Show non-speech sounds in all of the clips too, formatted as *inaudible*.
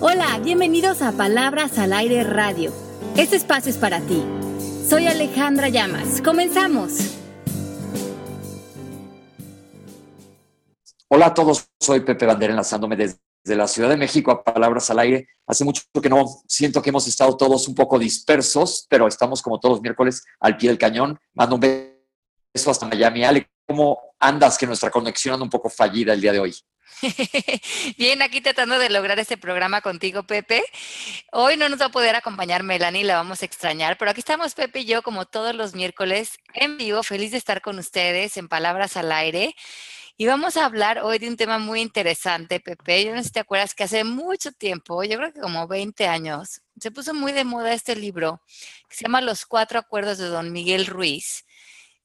Hola, bienvenidos a Palabras al Aire Radio. Este espacio es para ti. Soy Alejandra Llamas. Comenzamos. Hola a todos, soy Pepe Bandera enlazándome desde la Ciudad de México a Palabras al Aire. Hace mucho que no siento que hemos estado todos un poco dispersos, pero estamos como todos miércoles al pie del cañón. Mando un beso hasta Miami. Ale, ¿cómo andas que nuestra conexión anda un poco fallida el día de hoy? *laughs* Bien, aquí tratando de lograr este programa contigo, Pepe. Hoy no nos va a poder acompañar Melanie, la vamos a extrañar, pero aquí estamos Pepe y yo como todos los miércoles en vivo, feliz de estar con ustedes en Palabras al Aire. Y vamos a hablar hoy de un tema muy interesante, Pepe. Yo no sé si te acuerdas que hace mucho tiempo, yo creo que como 20 años, se puso muy de moda este libro que se llama Los Cuatro Acuerdos de Don Miguel Ruiz.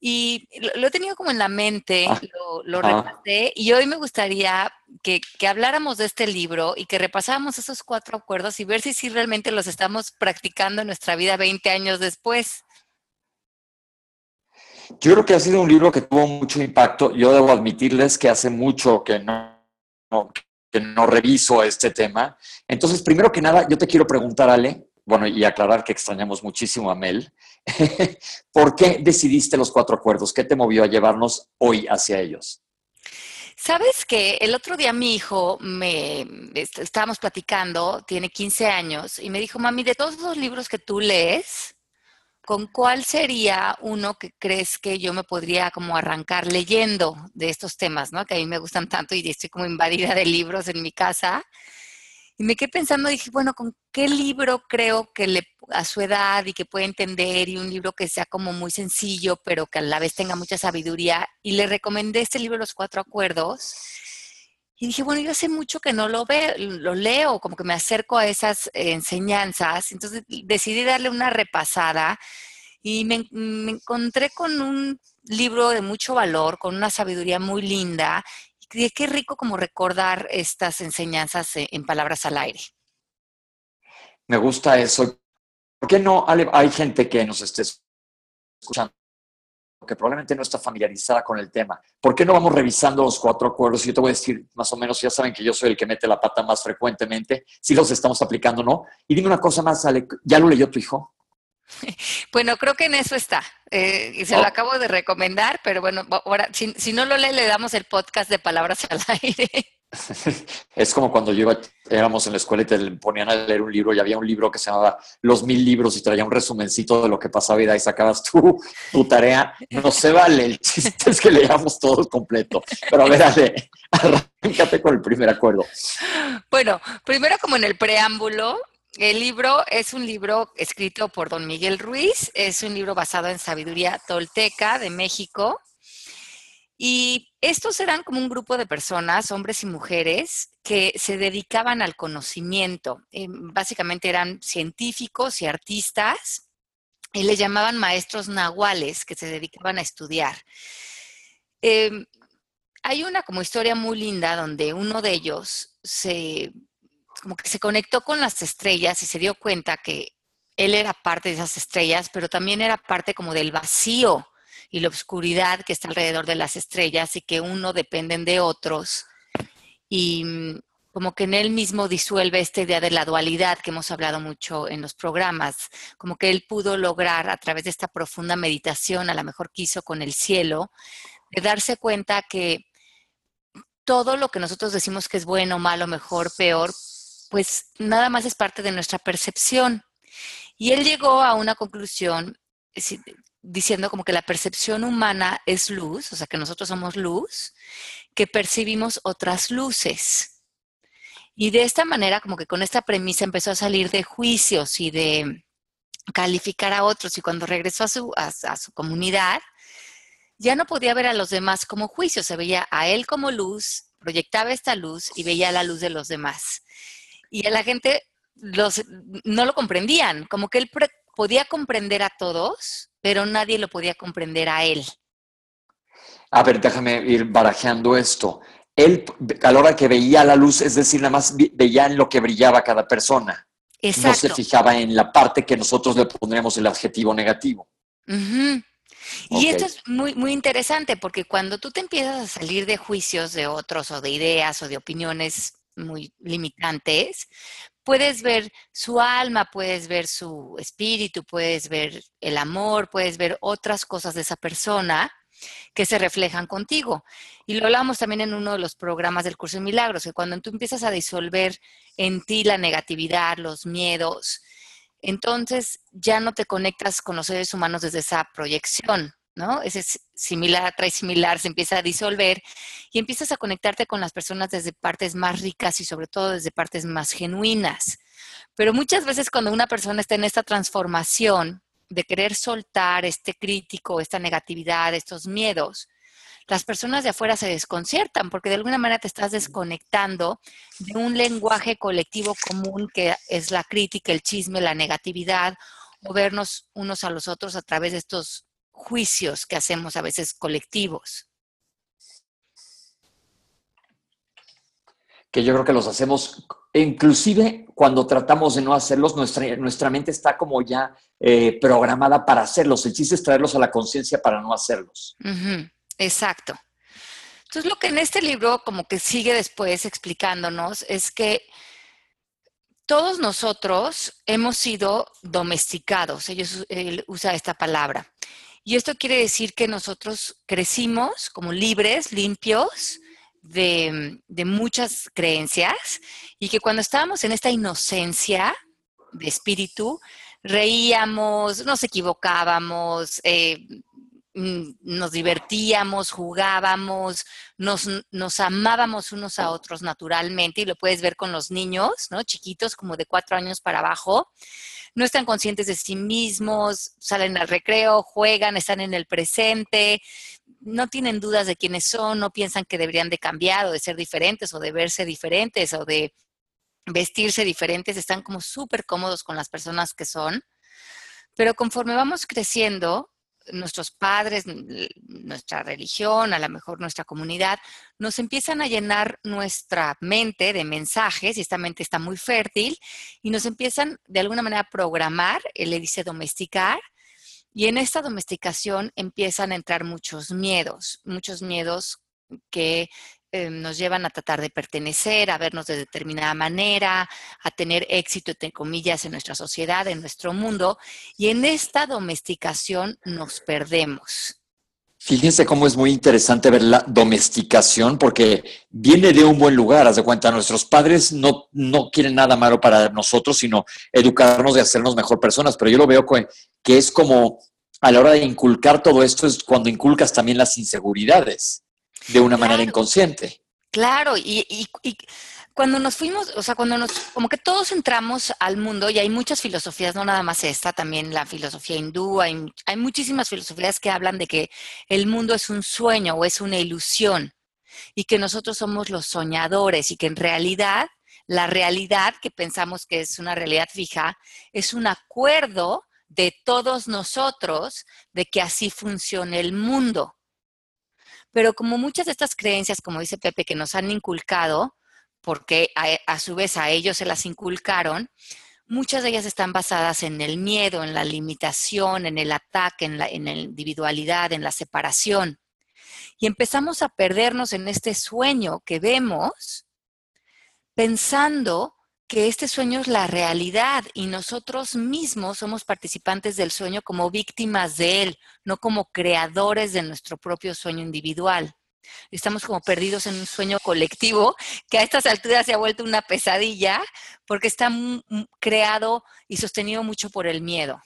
Y lo, he tenido como en la mente, ah, lo, lo repasé, y hoy me gustaría que, que, habláramos de este libro y que repasáramos esos cuatro acuerdos y ver si, si realmente los estamos practicando en nuestra vida 20 años después. Yo creo que ha sido un libro que tuvo mucho impacto. Yo debo admitirles que hace mucho que no, que no reviso este tema. Entonces, primero que nada, yo te quiero preguntar, Ale, bueno, y aclarar que extrañamos muchísimo a Mel. *laughs* ¿Por qué decidiste los cuatro acuerdos? ¿Qué te movió a llevarnos hoy hacia ellos? Sabes que el otro día mi hijo me estábamos platicando, tiene 15 años, y me dijo, mami, de todos los libros que tú lees, ¿con cuál sería uno que crees que yo me podría como arrancar leyendo de estos temas, ¿no? Que a mí me gustan tanto y estoy como invadida de libros en mi casa. Y me quedé pensando, dije, bueno, ¿con qué libro creo que le, a su edad y que puede entender y un libro que sea como muy sencillo, pero que a la vez tenga mucha sabiduría? Y le recomendé este libro, Los Cuatro Acuerdos. Y dije, bueno, yo hace mucho que no lo veo, lo leo, como que me acerco a esas enseñanzas. Entonces decidí darle una repasada y me, me encontré con un libro de mucho valor, con una sabiduría muy linda qué rico como recordar estas enseñanzas en palabras al aire. Me gusta eso. ¿Por qué no hay gente que nos esté escuchando que probablemente no está familiarizada con el tema? ¿Por qué no vamos revisando los cuatro acuerdos? Yo te voy a decir más o menos, ya saben que yo soy el que mete la pata más frecuentemente, si los estamos aplicando o no. Y dime una cosa más, Ale, ¿ya lo leyó tu hijo? *laughs* Bueno, creo que en eso está. Eh, y se lo acabo de recomendar, pero bueno, ahora, si, no lo lee, le damos el podcast de Palabras al Aire. *laughs* Es como cuando yo éramos en la escuela y te ponían a leer un libro y había un libro que se llamaba Los Mil Libros y traía un resumencito de lo que pasaba y de ahí sacabas tu, tu tarea. No se vale, el chiste es que leamos todo completo. Pero a ver, Ale, *laughs* arráncate con el primer acuerdo. Bueno, primero como en el preámbulo, el libro es un libro escrito por don Miguel Ruiz, es un libro basado en sabiduría tolteca de México. Y estos eran como un grupo de personas, hombres y mujeres, que se dedicaban al conocimiento. Eh, básicamente eran científicos y artistas, y les llamaban maestros nahuales que se dedicaban a estudiar. Em, hay una como historia muy linda donde uno de ellos se como que se conectó con las estrellas y se dio cuenta que él era parte de esas estrellas, pero también era parte como del vacío y la oscuridad que está alrededor de las estrellas y que uno dependen de otros. Y mm, como que en él mismo disuelve esta idea de la dualidad que hemos hablado mucho en los programas, como que él pudo lograr a través de esta profunda meditación, a lo mejor quiso con el cielo, de darse cuenta que todo lo que nosotros decimos que es bueno, malo, mejor, peor, pues nada más es parte de nuestra percepción. Y él llegó a una conclusión diciendo como que la percepción humana es luz, o sea que nosotros somos luz, que percibimos otras luces. Y de esta manera, como que con esta premisa empezó a salir de juicios y de calificar a otros. Y cuando regresó a su, a su comunidad, ya no podía ver a los demás como juicios, se veía a él como luz, proyectaba esta luz y veía la luz de los demás y a la gente los, no lo comprendían, como que él podía comprender a todos, pero nadie lo podía comprender a él. A ver, déjame ir barajeando esto. Él, a la hora que veía la luz, es decir, nada más veía en lo que brillaba cada persona. Exacto. No se fijaba en la parte que nosotros le pondríamos el adjetivo negativo. Y esto es muy, muy interesante porque cuando tú te empiezas a salir de juicios de otros o de ideas o de opiniones muy limitantes, puedes ver su alma, puedes ver su espíritu, puedes ver el amor, puedes ver otras cosas de esa persona que se reflejan contigo. Y lo hablamos también en uno de los programas del curso de milagros, que cuando tú empiezas a disolver en ti la negatividad, los miedos, entonces ya no te conectas con los seres humanos desde esa proyección, ¿no? Ese similar, trae similar, se empieza a disolver y empiezas a conectarte con las personas desde partes más ricas y sobre todo desde partes más genuinas. Pero muchas veces cuando una persona está en esta transformación de querer soltar este crítico, esta negatividad, estos miedos, las personas de afuera se desconciertan porque de alguna manera te estás desconectando de un lenguaje colectivo común que es la crítica, el chisme, la negatividad o vernos unos a los otros a través de estos juicios que hacemos a veces colectivos. Que yo creo que los hacemos, inclusive cuando tratamos de no hacerlos, nuestra, nuestra mente está como ya eh, programada para hacerlos. El chiste es traerlos a la conciencia para no hacerlos. Exacto. Entonces, lo que en este libro como que sigue después explicándonos es que todos nosotros hemos sido domesticados. Ellos él usa esta palabra. Y esto quiere decir que nosotros crecimos como libres, limpios de, muchas creencias y que cuando estábamos en esta inocencia de espíritu, reíamos, nos equivocábamos, eh, mm, nos divertíamos, jugábamos, nos, nos, amábamos unos a otros naturalmente y lo puedes ver con los niños, ¿no? Chiquitos como de cuatro años para abajo, no están conscientes de sí mismos, salen al recreo, juegan, están en el presente, no tienen dudas de quiénes son, no piensan que deberían de cambiar o de ser diferentes o de verse diferentes o de vestirse diferentes, están como súper cómodos con las personas que son. Pero conforme vamos creciendo, nuestros padres, nuestra religión, a lo mejor nuestra comunidad, nos empiezan a llenar nuestra mente de mensajes y esta mente está muy fértil y nos empiezan de alguna manera a programar, él le dice domesticar, y en esta domesticación empiezan a entrar muchos miedos, muchos miedos que eh, nos llevan a tratar de pertenecer, a vernos de determinada manera, a tener éxito, entre comillas, en nuestra sociedad, en nuestro mundo, y en esta domesticación nos perdemos. Fíjense cómo es muy interesante ver la domesticación, porque viene de un buen lugar, haz de cuenta, nuestros padres no, no quieren nada malo para nosotros, sino educarnos y hacernos mejor personas, pero yo lo veo que es como a la hora de inculcar todo esto, es cuando inculcas también las inseguridades de una manera inconsciente. Claro, y, cuando nos fuimos, o sea, cuando nos, como que todos entramos al mundo, y hay muchas filosofías, no nada más esta, también la filosofía hindú, hay, hay muchísimas filosofías que hablan de que el mundo es un sueño o es una ilusión, y que nosotros somos los soñadores, y que en realidad la realidad que pensamos que es una realidad fija es un acuerdo de todos nosotros de que así funciona el mundo. Pero como muchas de estas creencias, como dice Pepe, que nos han inculcado, porque a, su vez a ellos se las inculcaron, muchas de ellas están basadas en el miedo, en la limitación, en el ataque, en la, individualidad, en la separación. Y empezamos a perdernos en este sueño que vemos pensando que este sueño es la realidad y nosotros mismos somos participantes del sueño como víctimas de él, no como creadores de nuestro propio sueño individual. Estamos como perdidos en un sueño colectivo que a estas alturas se ha vuelto una pesadilla porque está creado y sostenido mucho por el miedo.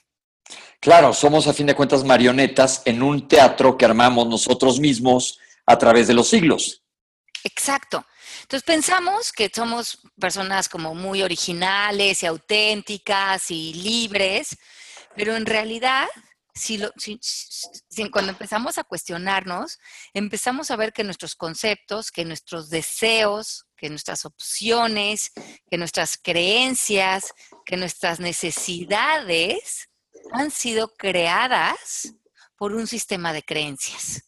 Claro, somos a fin de cuentas marionetas en un teatro que armamos nosotros mismos a través de los siglos. Exacto. Entonces pensamos que somos personas como muy originales y auténticas y libres, pero en realidad, si, cuando empezamos a cuestionarnos, empezamos a ver que nuestros conceptos, que nuestros deseos, que nuestras opciones, que nuestras creencias, que nuestras necesidades han sido creadas por un sistema de creencias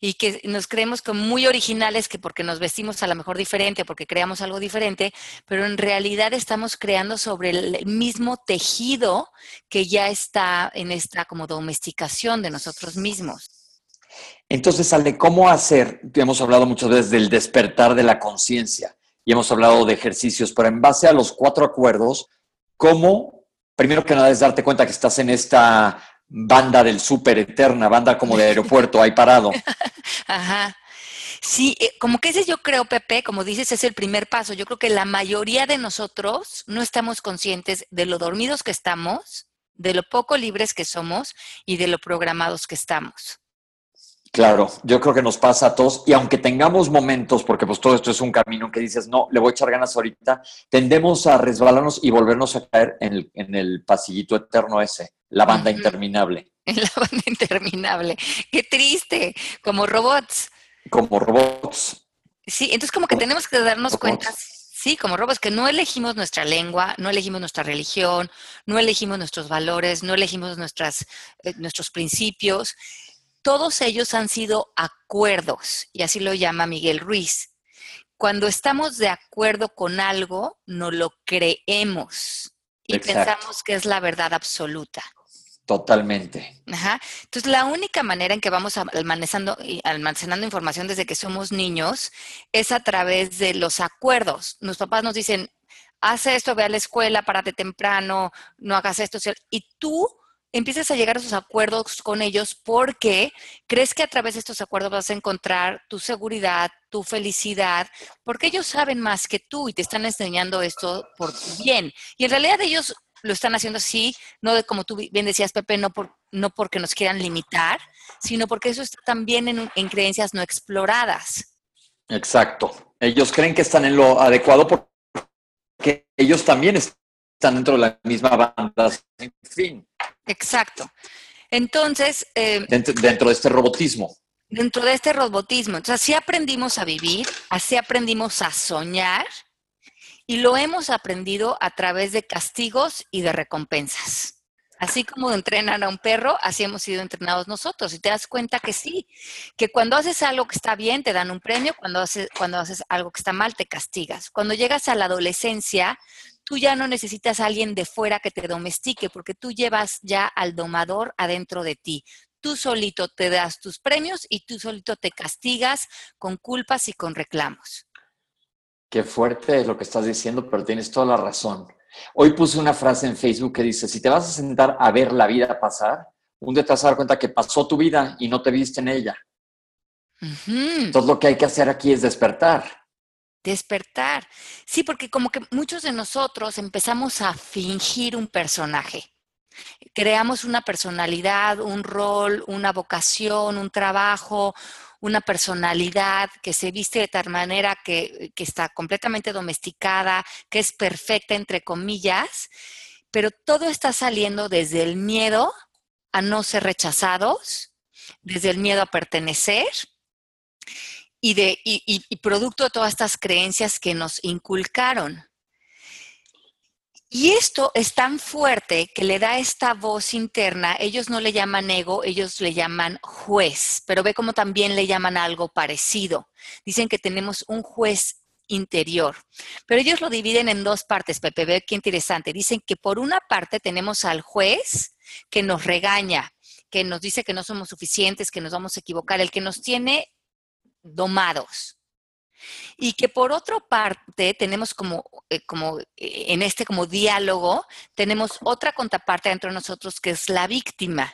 y que nos creemos como muy originales que porque nos vestimos a lo mejor diferente, porque creamos algo diferente, pero en realidad estamos creando sobre el mismo tejido que ya está en esta como domesticación de nosotros mismos. Entonces, Ale, ¿cómo hacer? Hemos hablado muchas veces del despertar de la conciencia y hemos hablado de ejercicios, pero en base a los cuatro acuerdos, ¿cómo, primero que nada, es darte cuenta que estás en esta banda del súper eterna, banda como de aeropuerto, ahí parado? *laughs* Ajá. Sí, eh, como que ese yo creo, Pepe, como dices, es el primer paso. Yo creo que la mayoría de nosotros no estamos conscientes de lo dormidos que estamos, de lo poco libres que somos y de lo programados que estamos. Claro, yo creo que nos pasa a todos y aunque tengamos momentos, porque pues todo esto es un camino que dices, no, le voy a echar ganas ahorita, tendemos a resbalarnos y volvernos a caer en el, pasillito eterno ese, la banda interminable. En *laughs* la banda interminable. Qué triste, como robots. Como robots. Sí, entonces como que tenemos que darnos cuenta, sí, como robots, que no elegimos nuestra lengua, no elegimos nuestra religión, no elegimos nuestros valores, no elegimos nuestras, eh, nuestros principios todos ellos han sido acuerdos, y así lo llama Miguel Ruiz. Cuando estamos de acuerdo con algo, no lo creemos y pensamos que es la verdad absoluta. Totalmente. Entonces, la única manera en que vamos almacenando, almacenando información desde que somos niños es a través de los acuerdos. Los papás nos dicen, haz esto, ve a la escuela, párate temprano, no hagas esto. Y tú empiezas a llegar a esos acuerdos con ellos porque crees que a través de estos acuerdos vas a encontrar tu seguridad, tu felicidad, porque ellos saben más que tú y te están enseñando esto por tu bien. Y en realidad ellos lo están haciendo así, no de como tú bien decías, Pepe, no, por, no porque nos quieran limitar, sino porque eso está también en, en creencias no exploradas. Exacto. Ellos creen que están en lo adecuado porque ellos también están dentro de la misma banda. En fin. Exacto. Entonces... Eh, dentro, de este robotismo. Dentro de este robotismo. Entonces, así aprendimos a vivir, así aprendimos a soñar y lo hemos aprendido a través de castigos y de recompensas. Así como entrenan a un perro, así hemos sido entrenados nosotros. Y te das cuenta que sí, que cuando haces algo que está bien, te dan un premio, cuando haces, cuando haces algo que está mal, te castigas. Cuando llegas a la adolescencia, tú ya no necesitas a alguien de fuera que te domestique, porque tú llevas ya al domador adentro de ti. Tú solito te das tus premios y tú solito te castigas con culpas y con reclamos. Qué fuerte es lo que estás diciendo, pero tienes toda la razón. Hoy puse una frase en Facebook que dice, si te vas a sentar a ver la vida pasar, un día te vas a dar cuenta que pasó tu vida y no te viste en ella. Todo lo que hay que hacer aquí es despertar. Despertar. Sí, porque como que muchos de nosotros empezamos a fingir un personaje. Creamos una personalidad, un rol, una vocación, un trabajo, una personalidad que se viste de tal manera que, que está completamente domesticada, que es perfecta, entre comillas, pero todo está saliendo desde el miedo a no ser rechazados, desde el miedo a pertenecer y, de, y, producto de todas estas creencias que nos inculcaron. Y esto es tan fuerte que le da esta voz interna, ellos no le llaman ego, ellos le llaman juez, pero ve cómo también le llaman algo parecido. Dicen que tenemos un juez interior, pero ellos lo dividen en dos partes, Pepe, ve qué interesante. Dicen que por una parte tenemos al juez que nos regaña, que nos dice que no somos suficientes, que nos vamos a equivocar, el que nos tiene domados. Y que por otra parte tenemos como, eh, como eh, en este como diálogo, tenemos otra contraparte dentro de nosotros que es la víctima,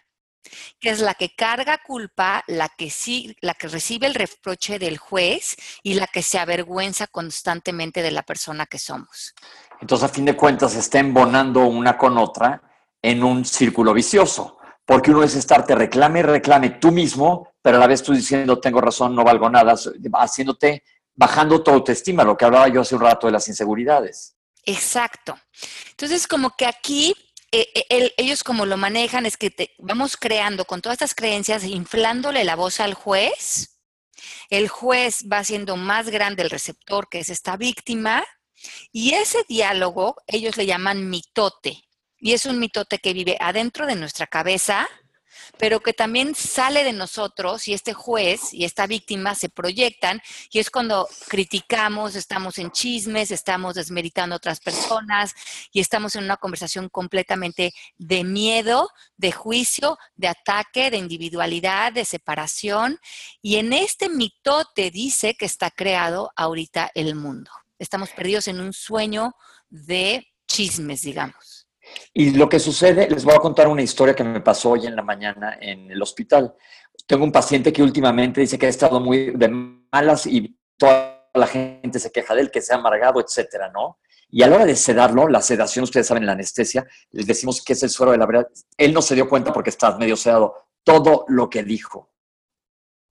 que es la que carga culpa, la que, sí, la que recibe el reproche del juez y la que se avergüenza constantemente de la persona que somos. Entonces, a fin de cuentas, está embonando una con otra en un círculo vicioso porque uno es estarte reclame reclame tú mismo, pero a la vez tú diciendo tengo razón, no valgo nada, haciéndote, bajando tu autoestima, lo que hablaba yo hace un rato de las inseguridades. Exacto. Entonces, como que aquí eh, eh, ellos como lo manejan es que vamos creando con todas estas creencias, inflándole la voz al juez. El juez va haciendo más grande el receptor, que es esta víctima, y ese diálogo ellos le llaman mitote. Y es un mitote que vive adentro de nuestra cabeza, pero que también sale de nosotros y este juez y esta víctima se proyectan y es cuando criticamos, estamos en chismes, estamos desmeritando a otras personas y estamos en una conversación completamente de miedo, de juicio, de ataque, de individualidad, de separación. Y en este mitote dice que está creado ahorita el mundo. Estamos perdidos en un sueño de chismes, digamos. Y lo que sucede, les voy a contar una historia que me pasó hoy en la mañana en el hospital. Tengo un paciente que últimamente dice que ha estado muy de malas y toda la gente se queja de él, que se ha amargado, etcétera, ¿no? Y a la hora de sedarlo, la sedación, ustedes saben, la anestesia, les decimos que es el suero de la verdad. Él no se dio cuenta porque está medio sedado. Todo lo que dijo.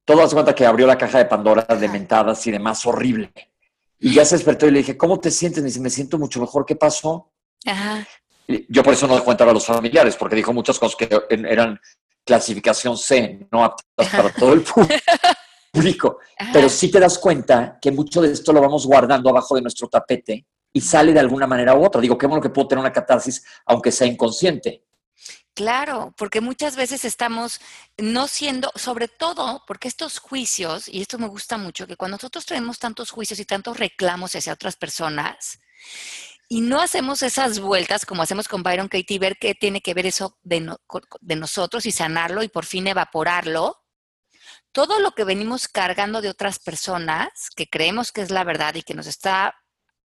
Todo hace cuenta que abrió la caja de Pandora de mentadas y demás, horrible. Y ya se despertó y le dije, ¿cómo te sientes? Me dice, me siento mucho mejor. ¿Qué pasó? Ajá. Yo por eso no le cuento a los familiares, porque dijo muchas cosas que eran clasificación C, no aptas para todo el *laughs* público. Pero sí te das cuenta que mucho de esto lo vamos guardando abajo de nuestro tapete y sale de alguna manera u otra. Digo, qué bueno que puedo tener una catarsis, aunque sea inconsciente. Claro, porque muchas veces estamos no siendo, sobre todo porque estos juicios, y esto me gusta mucho, que cuando nosotros tenemos tantos juicios y tantos reclamos hacia otras personas, y no hacemos esas vueltas como hacemos con Byron Katie, ver qué tiene que ver eso de, de nosotros y sanarlo y por fin evaporarlo, todo lo que venimos cargando de otras personas, que creemos que es la verdad y que nos está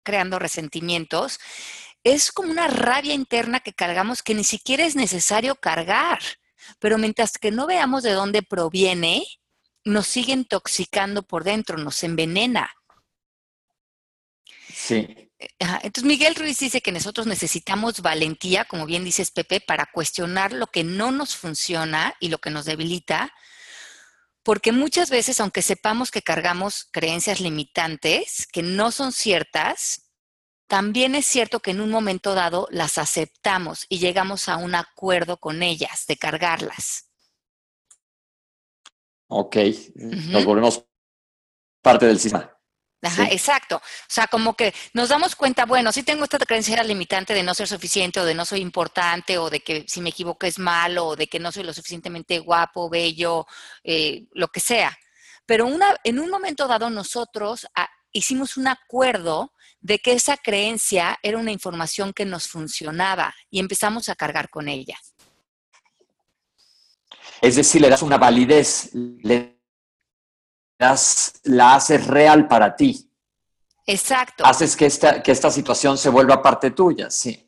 creando resentimientos, es como una rabia interna que cargamos que ni siquiera es necesario cargar. Pero mientras que no veamos de dónde proviene, nos sigue intoxicando por dentro, nos envenena. Sí. Entonces Miguel Ruiz dice que nosotros necesitamos valentía, como bien dices Pepe, para cuestionar lo que no nos funciona y lo que nos debilita, porque muchas veces, aunque sepamos que cargamos creencias limitantes que no son ciertas, también es cierto que en un momento dado las aceptamos y llegamos a un acuerdo con ellas de cargarlas. Ok, nos volvemos parte del sistema. Ajá, exacto. O sea, como que nos damos cuenta, bueno, si tengo esta creencia limitante de no ser suficiente o de no soy importante o de que si me equivoco es malo o de que no soy lo suficientemente guapo, bello, eh, lo que sea. Pero una, en un momento dado nosotros ah, hicimos un acuerdo de que esa creencia era una información que nos funcionaba y empezamos a cargar con ella. Es decir, le das una validez, le la haces real para ti. Exacto. Haces que esta, que esta situación se vuelva parte tuya, sí.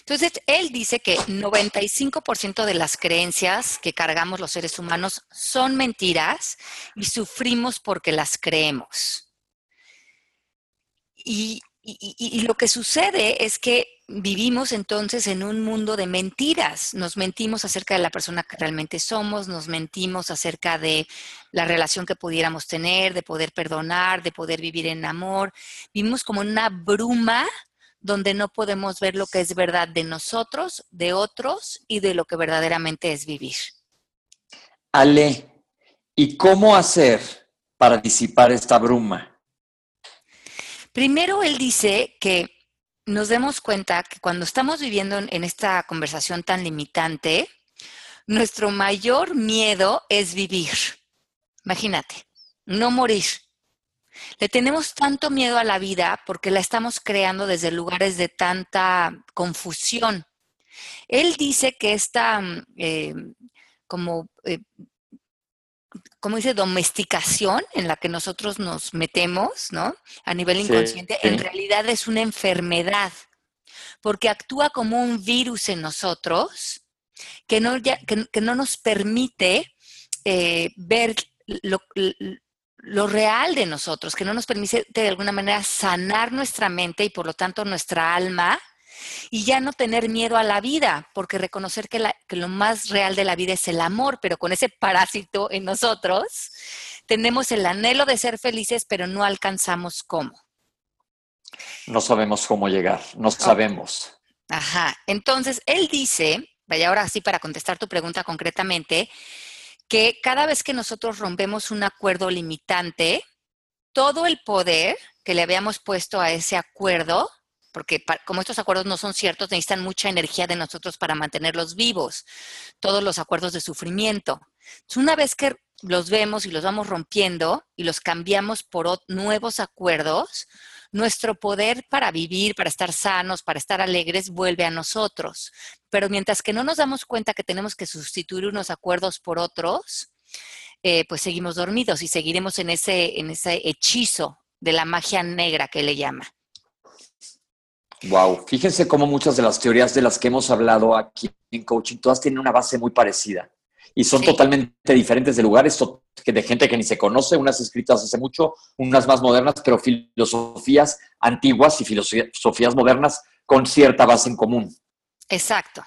Entonces, él dice que 95% de las creencias que cargamos los seres humanos son mentiras y sufrimos porque las creemos. Y, y lo que sucede es que vivimos entonces en un mundo de mentiras. Nos mentimos acerca de la persona que realmente somos, nos mentimos acerca de la relación que pudiéramos tener, de poder perdonar, de poder vivir en amor. Vivimos como en una bruma donde no podemos ver lo que es verdad de nosotros, de otros y de lo que verdaderamente es vivir. Ale, ¿y cómo hacer para disipar esta bruma? Primero, él dice que nos demos cuenta que cuando estamos viviendo en esta conversación tan limitante, nuestro mayor miedo es vivir. Imagínate, no morir. Le tenemos tanto miedo a la vida porque la estamos creando desde lugares de tanta confusión. Él dice que esta mm, eh, como eh, como dice, domesticación en la que nosotros nos metemos, ¿no? A nivel inconsciente, en realidad es una enfermedad, porque actúa como un virus en nosotros que no, que, no nos permite eh, ver lo, lo real de nosotros, que no nos permite de alguna manera sanar nuestra mente y por lo tanto nuestra alma y ya no tener miedo a la vida, porque reconocer que, lo más real de la vida es el amor, pero con ese parásito en nosotros tenemos el anhelo de ser felices, pero no alcanzamos cómo. No sabemos cómo llegar, no sabemos. Ajá, entonces él dice, vaya ahora sí para contestar tu pregunta concretamente, que cada vez que nosotros rompemos un acuerdo limitante, todo el poder que le habíamos puesto a ese acuerdo porque como estos acuerdos no son ciertos, necesitan mucha energía de nosotros para mantenerlos vivos, todos los acuerdos de sufrimiento. Entonces, una vez que los vemos y los vamos rompiendo y los cambiamos por nuevos acuerdos, nuestro poder para vivir, para estar sanos, para estar alegres, vuelve a nosotros. Pero mientras que no nos damos cuenta que tenemos que sustituir unos acuerdos por otros, eh, pues seguimos dormidos y seguiremos en ese, en ese hechizo de la magia negra que le llama. Wow, fíjense cómo muchas de las teorías de las que hemos hablado aquí en coaching, todas tienen una base muy parecida y son totalmente diferentes de lugares, de gente que ni se conoce, unas escritas hace mucho, unas más modernas, pero filosofías antiguas y filosofías modernas con cierta base en común. Exacto.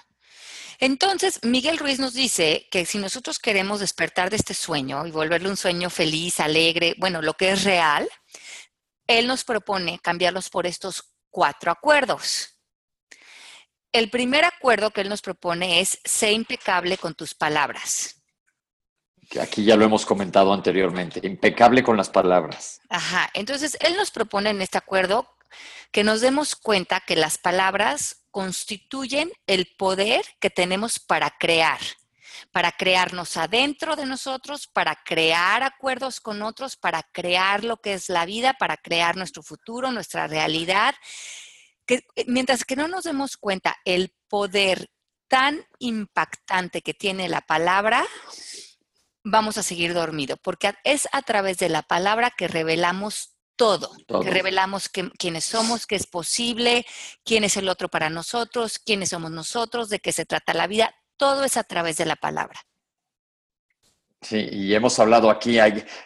Entonces, Miguel Ruiz nos dice que si nosotros queremos despertar de este sueño y volverle un sueño feliz, alegre, bueno, lo que es real, él nos propone cambiarlos por estos cuatro acuerdos. El primer acuerdo que él nos propone es sé impecable con tus palabras. Aquí ya lo hemos comentado anteriormente, impecable con las palabras. Ajá, entonces él nos propone en este acuerdo que nos demos cuenta que las palabras constituyen el poder que tenemos para crear, para crearnos adentro de nosotros, para crear acuerdos con otros, para crear lo que es la vida, para crear nuestro futuro, nuestra realidad. Que, eh, mientras que no nos demos cuenta el poder tan impactante que tiene la palabra, vamos a seguir dormido, porque es a través de la palabra que revelamos todo, que revelamos quiénes somos, qué es posible, quién es el otro para nosotros, quiénes somos nosotros, de qué se trata la vida, todo es a través de la palabra. Sí, y hemos hablado aquí,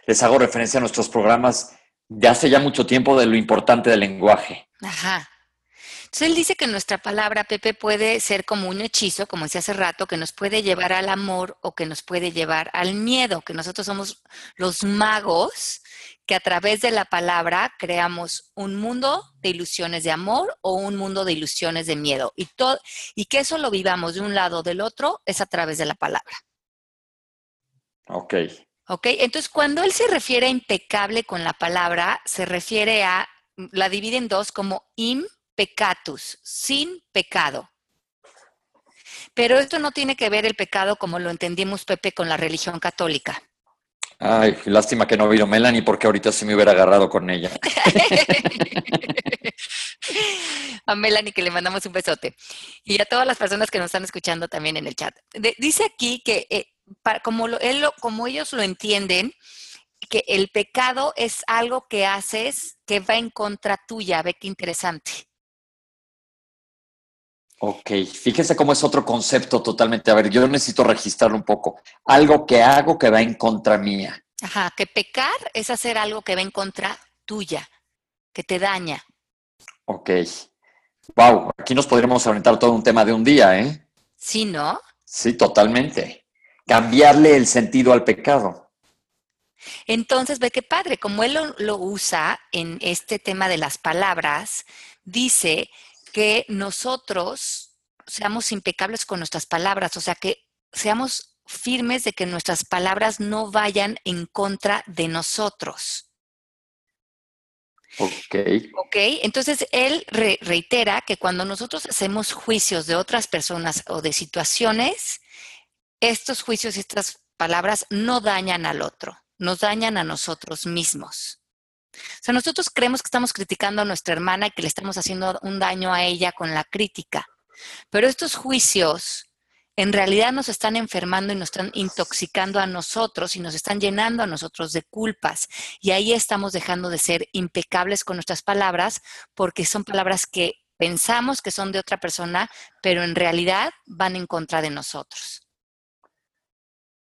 les hago referencia a nuestros programas de hace ya mucho tiempo de lo importante del lenguaje. Ajá. Entonces él dice que nuestra palabra, Pepe, puede ser como un hechizo, como decía hace rato, que nos puede llevar al amor o que nos puede llevar al miedo, que nosotros somos los magos que a través de la palabra creamos un mundo de ilusiones de amor o un mundo de ilusiones de miedo. Y, todo, y que eso lo vivamos de un lado o del otro es a través de la palabra. Ok. Ok, entonces cuando él se refiere a impecable con la palabra, se refiere a, la divide en dos como im pecatus, sin pecado. Pero esto no tiene que ver el pecado como lo entendimos, Pepe, con la religión católica. Ay, lástima que no vino Melanie porque ahorita sí me hubiera agarrado con ella. *laughs* a Melanie que le mandamos un besote. Y a todas las personas que nos están escuchando también en el chat. dice aquí que eh, como, él como ellos lo entienden, que el pecado es algo que haces que va en contra tuya. Ve qué interesante. Ok, fíjese cómo es otro concepto totalmente. A ver, yo necesito registrarlo un poco. Algo que hago que va en contra mía. Ajá, que pecar es hacer algo que va en contra tuya, que te daña. Ok. Wow, aquí nos podríamos aventar todo un tema de un día, ¿eh? Sí, ¿no? Sí, totalmente. Cambiarle el sentido al pecado. Entonces, ve qué padre, como él lo, lo usa en este tema de las palabras, dice que nosotros seamos impecables con nuestras palabras, o sea, que seamos firmes de que nuestras palabras no vayan en contra de nosotros. Ok. Ok, entonces él reitera que cuando nosotros hacemos juicios de otras personas o de situaciones, estos juicios y estas palabras no dañan al otro, nos dañan a nosotros mismos. O sea, nosotros creemos que estamos criticando a nuestra hermana y que le estamos haciendo un daño a ella con la crítica. Pero estos juicios en realidad nos están enfermando y nos están intoxicando a nosotros y nos están llenando a nosotros de culpas. Y ahí estamos dejando de ser impecables con nuestras palabras porque son palabras que pensamos que son de otra persona, pero en realidad van en contra de nosotros.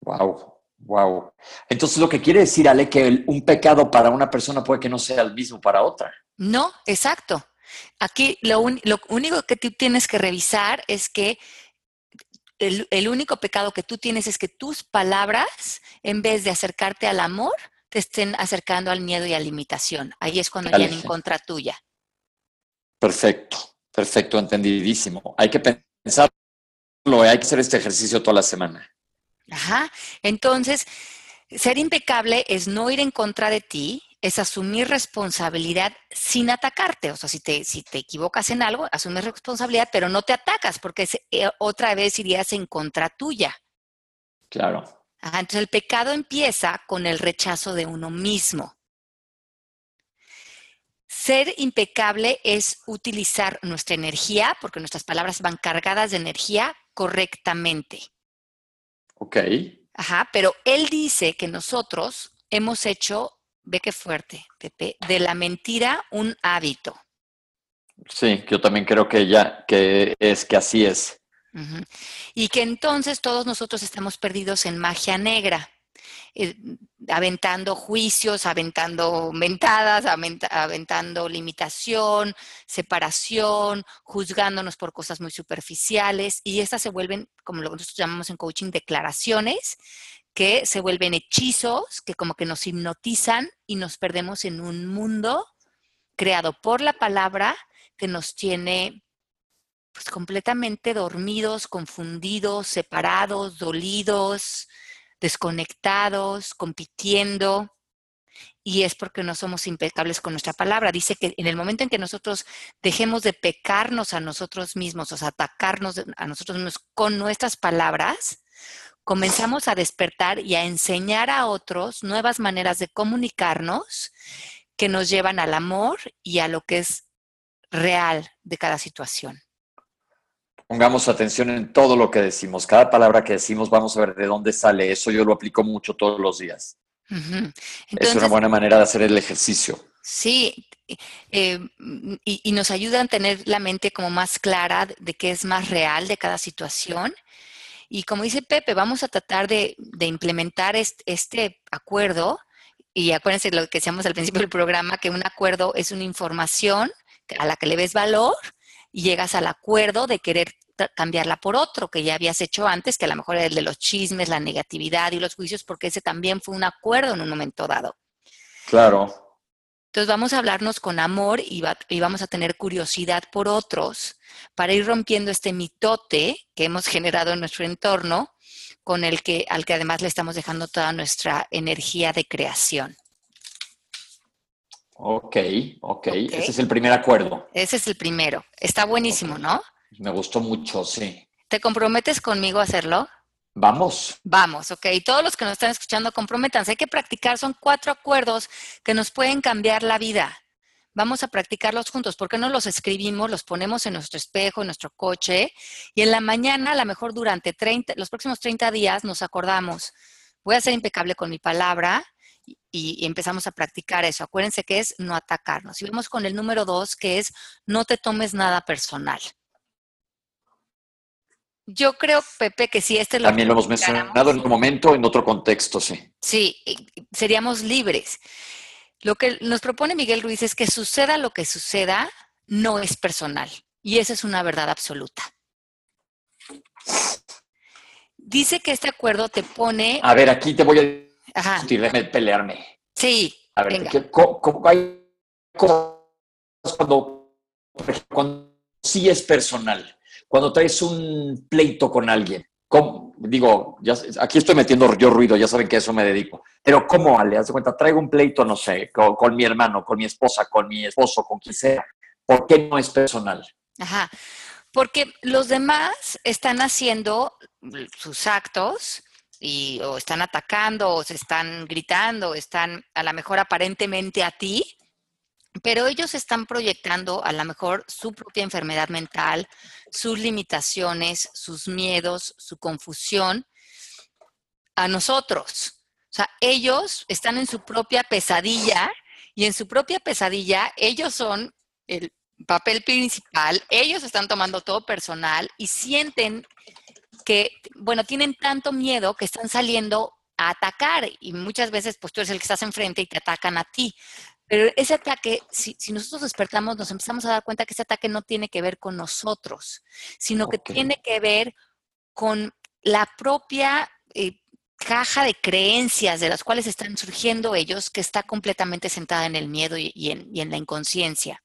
Wow. Wow. Entonces lo que quiere decir, Ale, que un pecado para una persona puede que no sea el mismo para otra. No, exacto. Aquí lo, único que tú tienes que revisar es que el, el, único pecado que tú tienes es que tus palabras, en vez de acercarte al amor, te estén acercando al miedo y a la limitación. Ahí es cuando vienen en contra tuya. Perfecto, perfecto, entendidísimo. Hay que pensarlo, hay que hacer este ejercicio toda la semana. Ajá. Entonces, ser impecable es no ir en contra de ti, es asumir responsabilidad sin atacarte. O sea, si te, si te equivocas en algo, asumes responsabilidad, pero no te atacas porque eh, otra vez irías en contra tuya. Claro. entonces el pecado empieza con el rechazo de uno mismo. Ser impecable es utilizar nuestra energía, porque nuestras palabras van cargadas de energía correctamente. Ok. Ajá, pero él dice que nosotros hemos hecho Ve qué fuerte, Pepe. De la mentira un hábito. Sí, yo también creo que ya, que es que así es. Y que entonces todos nosotros estamos perdidos en magia negra, eh, aventando juicios, aventando mentadas, aventando limitación, separación, juzgándonos por cosas muy superficiales, y estas se vuelven, como lo nosotros llamamos en coaching, declaraciones que se vuelven hechizos, que como que nos hipnotizan y nos perdemos en un mundo creado por la palabra que nos tiene pues completamente dormidos, confundidos, separados, dolidos, desconectados, compitiendo. Y es porque no somos impecables con nuestra palabra. Dice que en el momento en que nosotros dejemos de pecarnos a nosotros mismos, o sea, atacarnos a nosotros mismos con nuestras palabras, comenzamos a despertar y a enseñar a otros nuevas maneras de comunicarnos que nos llevan al amor y a lo que es real de cada situación. Pongamos atención en todo lo que decimos. Cada palabra que decimos, vamos a ver de dónde sale. Eso yo lo aplico mucho todos los días. es una buena manera de hacer el ejercicio. Sí, eh, y, y, nos ayuda a tener la mente como más clara de qué es más real de cada situación y como dice Pepe, vamos a tratar de, implementar este, acuerdo. Y acuérdense lo que decíamos al principio del programa, que un acuerdo es una información a la que le ves valor y llegas al acuerdo de querer cambiarla por otro que ya habías hecho antes, que a lo mejor era el de los chismes, la negatividad y los juicios, porque ese también fue un acuerdo en un momento dado. Claro. Entonces vamos a hablarnos con amor y, vamos a tener curiosidad por otros para ir rompiendo este mitote que hemos generado en nuestro entorno, con el que, al que además le estamos dejando toda nuestra energía de creación. Ok, ok. Ese es el primer acuerdo. Ese es el primero. Está buenísimo, ¿no? Me gustó mucho, sí. ¿Te comprometes conmigo a hacerlo? Vamos. Vamos, ok. Todos los que nos están escuchando, comprométanse. Hay que practicar. Son cuatro acuerdos que nos pueden cambiar la vida. Vamos a practicarlos juntos. ¿Por qué no los escribimos, los ponemos en nuestro espejo, en nuestro coche? Y en la mañana, a lo mejor durante 30, los próximos 30 días, nos acordamos. Voy a ser impecable con mi palabra y, y empezamos a practicar eso. Acuérdense que es no atacarnos. Y vemos con el número dos, que es no te tomes nada personal. Yo creo, Pepe, que si este lo También lo hemos mencionado en un momento, en otro contexto, sí. Sí, seríamos libres. Lo que nos propone Miguel Ruiz es que suceda lo que suceda, no es personal. Y esa es una verdad absoluta. Dice que este acuerdo te pone. A ver, aquí te voy a Ajá. pelearme. Sí. A ver, ¿cómo, hay cuando, cuando sí es personal? Cuando traes un pleito con alguien, digo, ya, aquí estoy metiendo yo ruido, ya saben que a eso me dedico, pero ¿cómo, Ale? Haz de cuenta, traigo un pleito, no sé, con, mi hermano, con mi esposa, con mi esposo, con quien sea. ¿Por qué no es personal? Ajá, porque los demás están haciendo sus actos y o están atacando o se están gritando, están a lo mejor aparentemente a ti, pero ellos están proyectando a lo mejor su propia enfermedad mental, sus limitaciones, sus miedos, su confusión a nosotros. O sea, ellos están en su propia pesadilla y en su propia pesadilla ellos son el papel principal, ellos están tomando todo personal y sienten que, bueno, tienen tanto miedo que están saliendo a atacar y muchas veces pues tú eres el que estás enfrente y te atacan a ti. Pero ese ataque, si, nosotros despertamos, nos empezamos a dar cuenta que ese ataque no tiene que ver con nosotros, sino que tiene que ver con la propia eh, caja de creencias de las cuales están surgiendo ellos, que está completamente sentada en el miedo y, en, la inconsciencia.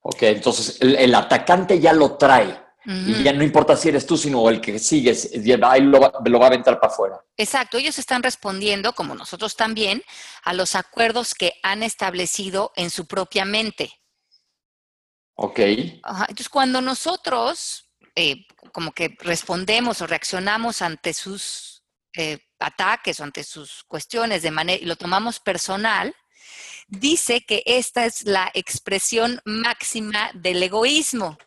Ok, entonces el, atacante ya lo trae. Y ya no importa si eres tú, sino el que sigues, ahí lo, lo va a aventar para afuera. Exacto, ellos están respondiendo, como nosotros también, a los acuerdos que han establecido en su propia mente. Ok. Entonces, cuando nosotros eh, como que respondemos o reaccionamos ante sus eh, ataques o ante sus cuestiones de manera y lo tomamos personal, dice que esta es la expresión máxima del egoísmo,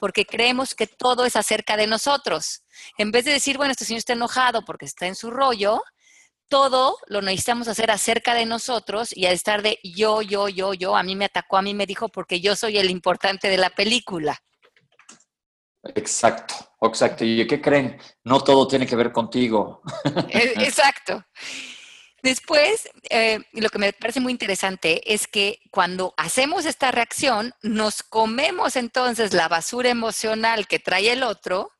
porque creemos que todo es acerca de nosotros. En vez de decir, bueno, este señor está enojado porque está en su rollo, todo lo necesitamos hacer acerca de nosotros y a estar de yo, yo, yo, yo, a mí me atacó, a mí me dijo porque yo soy el importante de la película. Exacto, exacto. ¿Y qué creen? No todo tiene que ver contigo. E, exacto. Después, eh, lo que me parece muy interesante es que cuando hacemos esta reacción, nos comemos entonces la basura emocional que trae el otro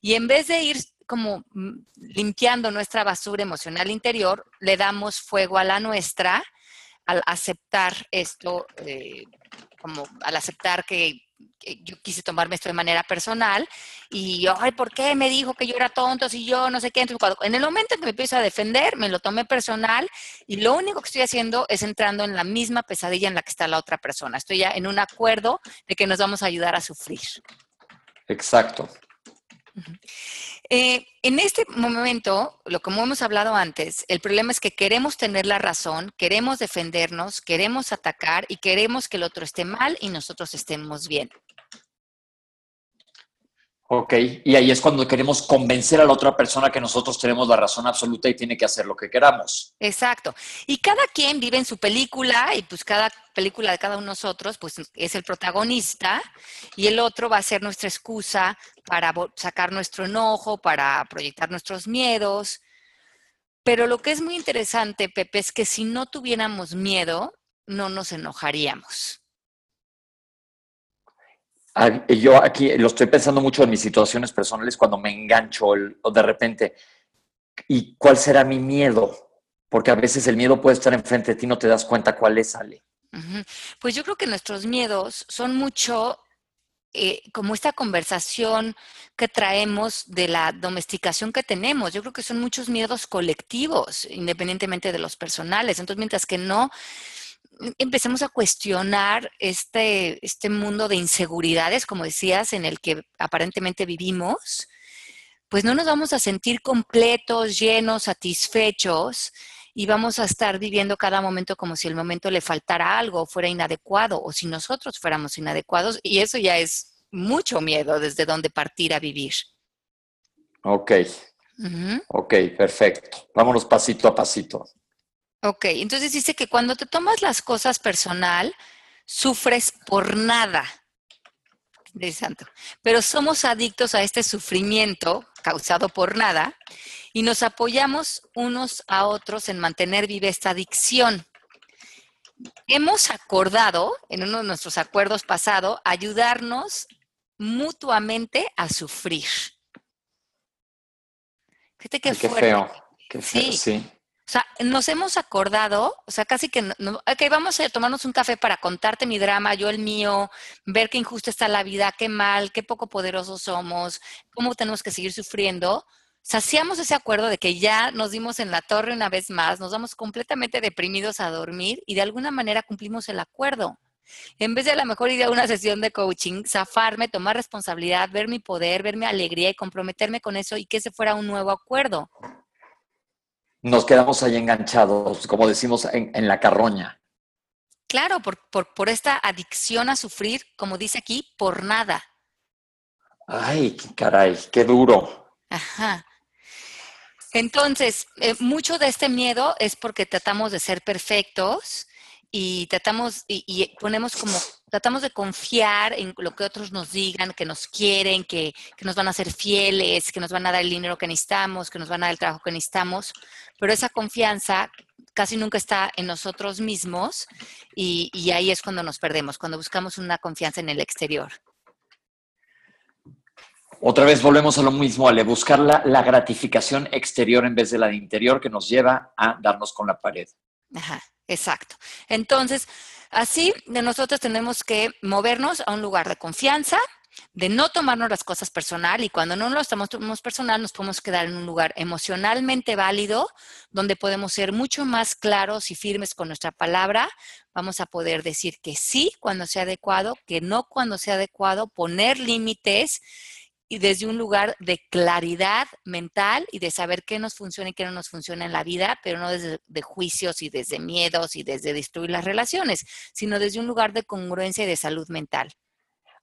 y en vez de ir como mm, limpiando nuestra basura emocional interior, le damos fuego a la nuestra al aceptar esto, eh, como al aceptar que, yo quise tomarme esto de manera personal y yo, ay, ¿por qué me dijo que yo era tonto si yo no sé qué? Entonces, en el momento en que me empiezo a defender, me lo tomé personal y lo único que estoy haciendo es entrando en la misma pesadilla en la que está la otra persona. Estoy ya en un acuerdo de que nos vamos a ayudar a sufrir. Exacto. Eh, en este momento, lo como hemos hablado antes, el problema es que queremos tener la razón, queremos defendernos, queremos atacar y queremos que el otro esté mal y nosotros estemos bien. Ok, y ahí es cuando queremos convencer a la otra persona que nosotros tenemos la razón absoluta y tiene que hacer lo que queramos. Exacto. Y cada quien vive en su película y pues cada película de cada uno de nosotros pues es el protagonista y el otro va a ser nuestra excusa para sacar nuestro enojo, para proyectar nuestros miedos. Pero lo que es muy interesante, Pepe, es que si no tuviéramos miedo, no nos enojaríamos. Yo aquí lo estoy pensando mucho en mis situaciones personales cuando me engancho o de repente. ¿Y cuál será mi miedo? Porque a veces el miedo puede estar enfrente de ti no te das cuenta cuál es, Ale. Pues yo creo que nuestros miedos son mucho eh, como esta conversación que traemos de la domesticación que tenemos. Yo creo que son muchos miedos colectivos, independientemente de los personales. Entonces, mientras que no empecemos a cuestionar este, este mundo de inseguridades, como decías, en el que aparentemente vivimos, pues no nos vamos a sentir completos, llenos, satisfechos y vamos a estar viviendo cada momento como si el momento le faltara algo, fuera inadecuado o si nosotros fuéramos inadecuados y eso ya es mucho miedo desde donde partir a vivir. Ok. Ok, perfecto. Vámonos pasito a pasito. Ok, entonces dice que cuando te tomas las cosas personal, sufres por nada. De santo. Pero somos adictos a este sufrimiento causado por nada y nos apoyamos unos a otros en mantener viva esta adicción. Hemos acordado, en uno de nuestros acuerdos pasados, ayudarnos mutuamente a sufrir. Fíjate qué, feo. Qué feo, sí. Sea, nos hemos acordado, o sea, casi que, no, vamos a tomarnos un café para contarte mi drama, yo el mío, ver qué injusta está la vida, qué mal, qué poco poderosos somos, cómo tenemos que seguir sufriendo. Saciamos ese acuerdo de que ya nos dimos en la torre una vez más, nos vamos completamente deprimidos a dormir y de alguna manera cumplimos el acuerdo. En vez de a lo mejor ir a una sesión de coaching, zafarme, tomar responsabilidad, ver mi poder, ver mi alegría y comprometerme con eso y que ese fuera un nuevo acuerdo nos quedamos ahí enganchados, como decimos, en, la carroña. Claro, por, por, esta adicción a sufrir, como dice aquí, por nada. Ay, caray, qué duro. Ajá. Entonces, eh, mucho de este miedo es porque tratamos de ser perfectos y tratamos y, ponemos como tratamos de confiar en lo que otros nos digan, que nos quieren, que, nos van a ser fieles, que nos van a dar el dinero que necesitamos, que nos van a dar el trabajo que necesitamos, pero esa confianza casi nunca está en nosotros mismos y, ahí es cuando nos perdemos, cuando buscamos una confianza en el exterior. Otra vez volvemos a lo mismo, Ale, buscar la, la gratificación exterior en vez de la de interior que nos lleva a darnos con la pared. Ajá. Exacto. Entonces, así de nosotros tenemos que movernos a un lugar de confianza de no tomarnos las cosas personal y cuando no lo tomamos personal nos podemos quedar en un lugar emocionalmente válido donde podemos ser mucho más claros y firmes con nuestra palabra. Vamos a poder decir que sí cuando sea adecuado, que no cuando sea adecuado, poner límites y desde un lugar de claridad mental y de saber qué nos funciona y qué no nos funciona en la vida, pero no desde de juicios y desde miedos y desde destruir las relaciones, sino desde un lugar de congruencia y de salud mental.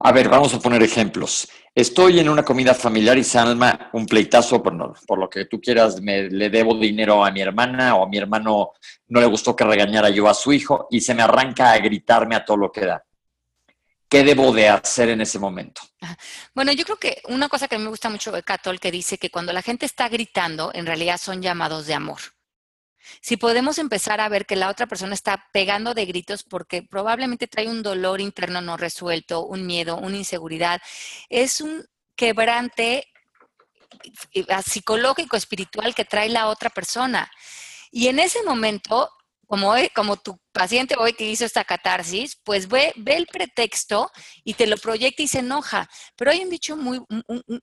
A ver, vamos a poner ejemplos. Estoy en una comida familiar y Salma, un pleitazo, por, por lo que tú quieras, me, le debo dinero a mi hermana o a mi hermano no le gustó que regañara yo a su hijo y se me arranca a gritarme a todo lo que da. ¿Qué debo de hacer en ese momento? Bueno, yo creo que una cosa que me gusta mucho de Catol que dice que cuando la gente está gritando, en realidad son llamados de amor. Si podemos empezar a ver que la otra persona está pegando de gritos porque probablemente trae un dolor interno no resuelto, un miedo, una inseguridad, es un quebrante eh, psicológico, espiritual que trae la otra persona. Y en ese momento como, como tu paciente hoy que hizo esta catarsis, pues ve, ve el pretexto y te lo proyecta y se enoja. Pero hay un dicho muy,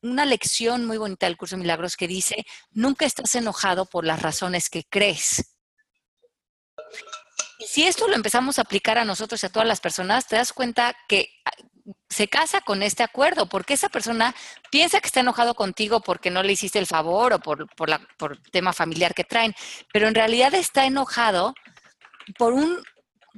una lección muy bonita del curso de milagros que dice, nunca estás enojado por las razones que crees. Y si esto lo empezamos a aplicar a nosotros y a todas las personas, te das cuenta que ah, se casa con este acuerdo, porque esa persona piensa que está enojado contigo porque no le hiciste el favor o por, por, la, por tema familiar que traen, pero en realidad está enojado por un,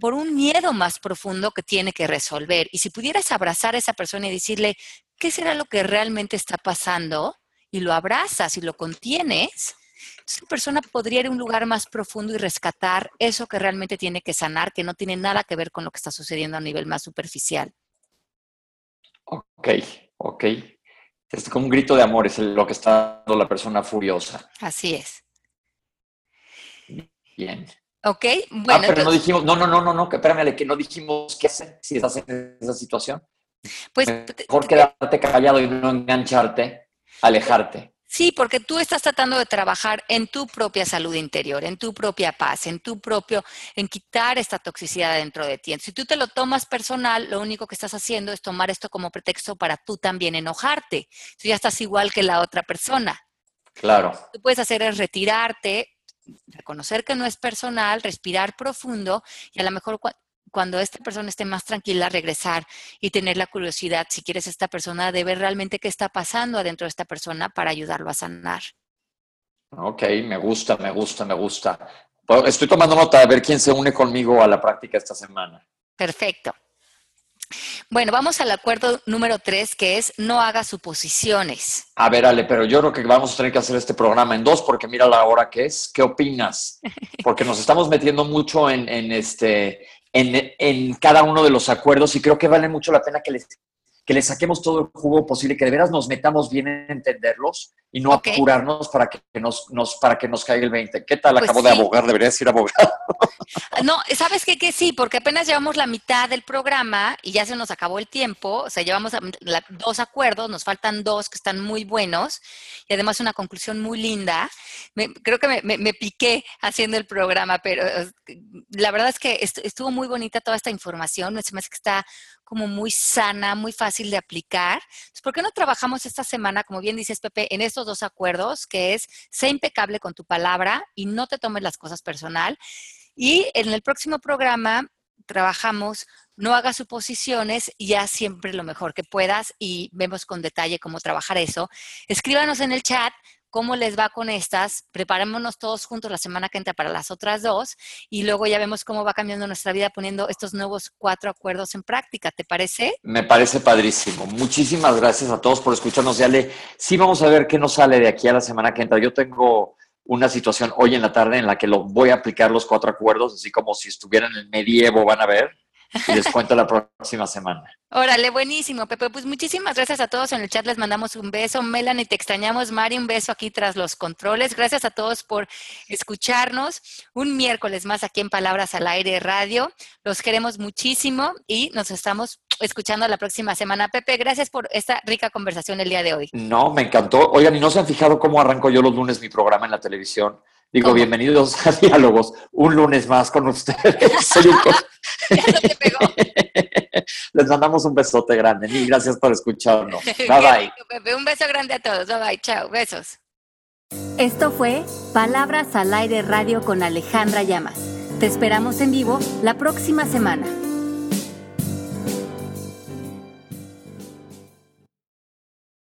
por un miedo más profundo que tiene que resolver. Y si pudieras abrazar a esa persona y decirle, ¿qué será lo que realmente está pasando? Y lo abrazas y lo contienes, esa persona podría ir a un lugar más profundo y rescatar eso que realmente tiene que sanar, que no tiene nada que ver con lo que está sucediendo a nivel más superficial. Ok, ok. Es como un grito de amor, es lo que está dando la persona furiosa. Así es. Bien. Ok, ah, bueno. Ah, pero no dijimos, no, no, no, no, no, espérame, que no dijimos qué hacer si estás en esa situación. Pues. Mejor quedarte callado y no engancharte, alejarte. Sí, porque tú estás tratando de trabajar en tu propia salud interior, en tu propia paz, en tu propio, en quitar esta toxicidad dentro de ti. Si tú te lo tomas personal, lo único que estás haciendo es tomar esto como pretexto para tú también enojarte. Tú ya estás igual que la otra persona. Claro. Lo que tú puedes hacer es retirarte, reconocer que no es personal, respirar profundo y a lo mejor cuando esta persona esté más tranquila, regresar y tener la curiosidad, si quieres, esta persona de ver realmente qué está pasando adentro de esta persona para ayudarlo a sanar. Ok, me gusta, me gusta, me gusta. Estoy tomando nota de ver quién se une conmigo a la práctica esta semana. Perfecto. Bueno, vamos al acuerdo número tres, que es no haga suposiciones. A ver, Ale, pero yo creo que vamos a tener que hacer este programa en dos, porque mira la hora que es. ¿Qué opinas? *laughs* Porque nos estamos metiendo mucho en, este, en, en, cada uno de los acuerdos y creo que vale mucho la pena que les que le saquemos todo el jugo posible, que de veras nos metamos bien en entenderlos y no apurarnos para que nos, nos, para que nos caiga el 20. ¿Qué tal? Pues Acabo de abogar, deberías ir abogado. *laughs* No, ¿sabes qué? Que sí, porque apenas llevamos la mitad del programa y ya se nos acabó el tiempo, o sea, llevamos dos acuerdos, nos faltan dos que están muy buenos y además una conclusión muy linda. creo que me, me, piqué haciendo el programa, pero la verdad es que estuvo muy bonita toda esta información, me parece que está como muy sana, muy fácil de aplicar. ¿Por qué no trabajamos esta semana, como bien dices Pepe, en estos dos acuerdos, que es sé impecable con tu palabra y no te tomes las cosas personal? Y en el próximo programa trabajamos no hagas suposiciones y haz siempre lo mejor que puedas y vemos con detalle cómo trabajar eso. Escríbanos en el chat cómo les va con estas, preparémonos todos juntos la semana que entra para las otras dos y luego ya vemos cómo va cambiando nuestra vida poniendo estos nuevos cuatro acuerdos en práctica, ¿te parece? Me parece padrísimo. Muchísimas gracias a todos por escucharnos. Ya le, sí vamos a ver qué nos sale de aquí a la semana que entra. Yo tengo una situación hoy en la tarde en la que lo voy a aplicar los cuatro acuerdos, así como si estuvieran en el medievo, van a ver y les cuento la próxima semana. Órale, buenísimo, Pepe. Pues muchísimas gracias a todos en el chat. Les mandamos un beso. Melanie, te extrañamos. Mari, un beso aquí tras los controles. Gracias a todos por escucharnos. Un miércoles más aquí en Palabras al Aire Radio. Los queremos muchísimo y nos estamos escuchando la próxima semana. Pepe, gracias por esta rica conversación el día de hoy. No, me encantó. Oigan, ¿y no se han fijado cómo arranco yo los lunes mi programa en la televisión? Digo, bienvenidos a Diálogos, un lunes más con ustedes. *laughs* Soy un... *laughs* Les mandamos un besote grande. Y gracias por escucharnos. *laughs* Bye bye. Un beso grande a todos. Bye bye. Chao. Besos. Esto fue Palabras al Aire Radio con Alejandra Llamas. Te esperamos en vivo la próxima semana.